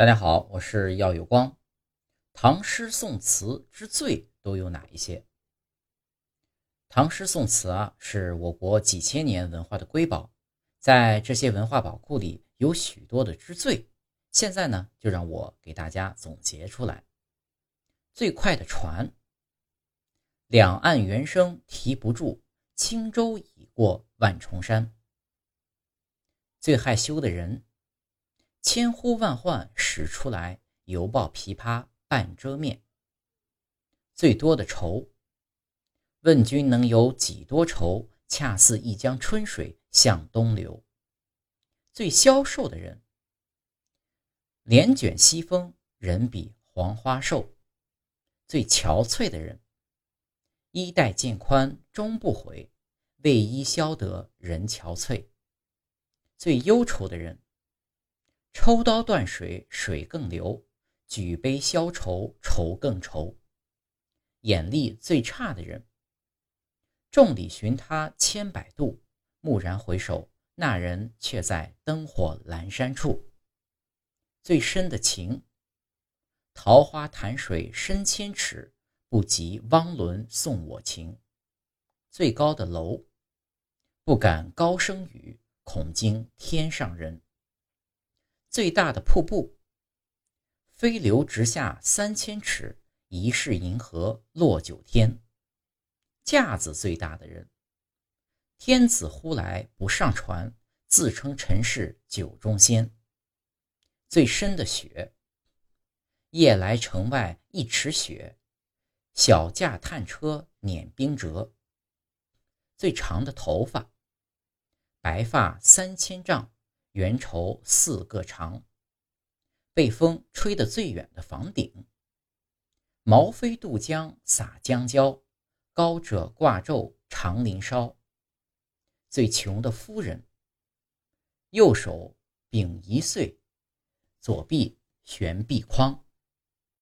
大家好，我是耀有光。唐诗宋词之最都有哪一些？唐诗宋词啊，是我国几千年文化的瑰宝，在这些文化宝库里有许多的之最。现在呢，就让我给大家总结出来。最快的船，两岸猿声啼不住，轻舟已过万重山。最害羞的人。千呼万唤使出来，犹抱琵琶半遮面。最多的愁，问君能有几多愁？恰似一江春水向东流。最消瘦的人，帘卷西风，人比黄花瘦。最憔悴的人，衣带渐宽终不悔，为伊消得人憔悴。最忧愁的人。抽刀断水，水更流；举杯消愁，愁更愁。眼力最差的人，众里寻他千百度，蓦然回首，那人却在灯火阑珊处。最深的情，桃花潭水深千尺，不及汪伦送我情。最高的楼，不敢高声语，恐惊天上人。最大的瀑布，飞流直下三千尺，疑是银河落九天。架子最大的人，天子呼来不上船，自称臣是酒中仙。最深的雪，夜来城外一尺雪，小驾探车碾冰辙。最长的头发，白发三千丈。缘愁四个长，被风吹得最远的房顶。毛飞渡江洒江郊，高者挂轴长林梢。最穷的夫人，右手秉一岁，左臂悬臂筐。